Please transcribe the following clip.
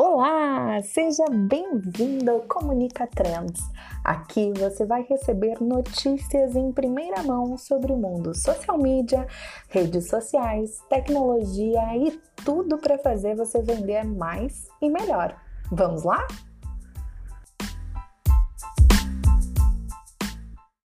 Olá, seja bem-vindo ao Comunica Trends. Aqui você vai receber notícias em primeira mão sobre o mundo social media, redes sociais, tecnologia e tudo para fazer você vender mais e melhor. Vamos lá?